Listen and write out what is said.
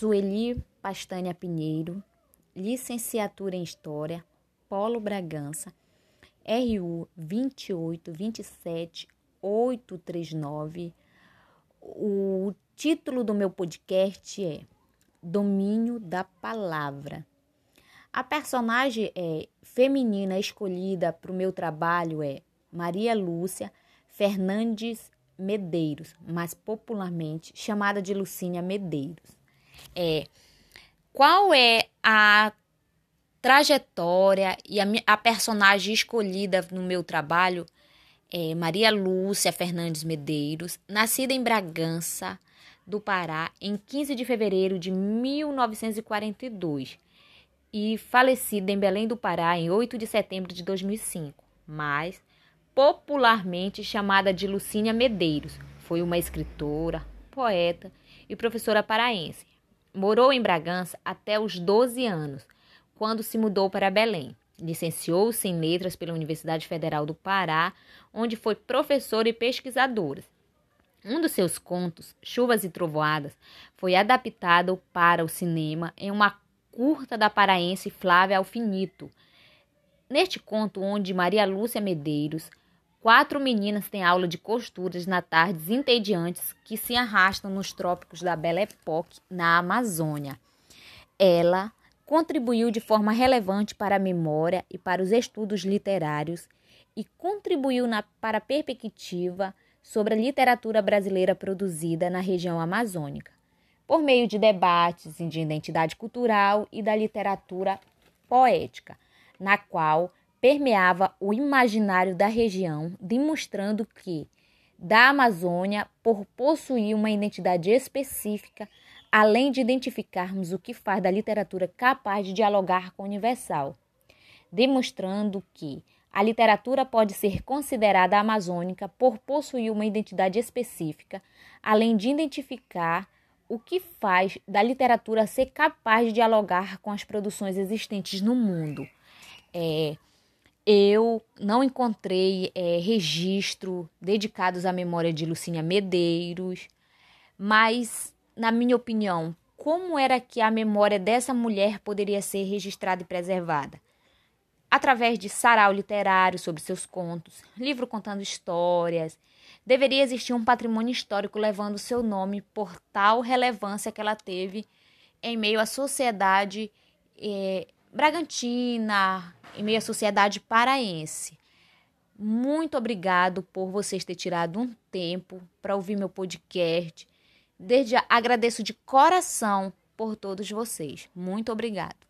Sueli Pastanha Pinheiro, licenciatura em História, Polo Bragança, RU 2827 839. O título do meu podcast é Domínio da Palavra. A personagem é feminina escolhida para o meu trabalho é Maria Lúcia Fernandes Medeiros, mais popularmente chamada de Lucínia Medeiros. É qual é a trajetória e a, a personagem escolhida no meu trabalho é Maria Lúcia Fernandes Medeiros, nascida em Bragança, do Pará, em 15 de fevereiro de 1942 e falecida em Belém do Pará em 8 de setembro de 2005, mas popularmente chamada de Lucínia Medeiros. Foi uma escritora, poeta e professora paraense. Morou em Bragança até os 12 anos, quando se mudou para Belém. Licenciou-se em Letras pela Universidade Federal do Pará, onde foi professora e pesquisadora. Um dos seus contos, Chuvas e Trovoadas, foi adaptado para o cinema em uma curta da paraense Flávia Alfinito. Neste conto, onde Maria Lúcia Medeiros, quatro meninas têm aula de costuras na tardes entediantes que se arrastam nos trópicos da Belle Époque, na Amazônia. Ela contribuiu de forma relevante para a memória e para os estudos literários e contribuiu na, para a perspectiva sobre a literatura brasileira produzida na região amazônica, por meio de debates de identidade cultural e da literatura poética, na qual permeava o imaginário da região, demonstrando que, da Amazônia, por possuir uma identidade específica, além de identificarmos o que faz da literatura capaz de dialogar com o universal, demonstrando que a literatura pode ser considerada amazônica por possuir uma identidade específica, além de identificar o que faz da literatura ser capaz de dialogar com as produções existentes no mundo. É, eu não encontrei é, registro dedicados à memória de Lucínia Medeiros, mas na minha opinião, como era que a memória dessa mulher poderia ser registrada e preservada? Através de sarau literário sobre seus contos, livro contando histórias. Deveria existir um patrimônio histórico levando seu nome por tal relevância que ela teve em meio à sociedade eh, bragantina, em meio à sociedade paraense. Muito obrigado por vocês terem tirado um tempo para ouvir meu podcast Desde já agradeço de coração por todos vocês. Muito obrigado.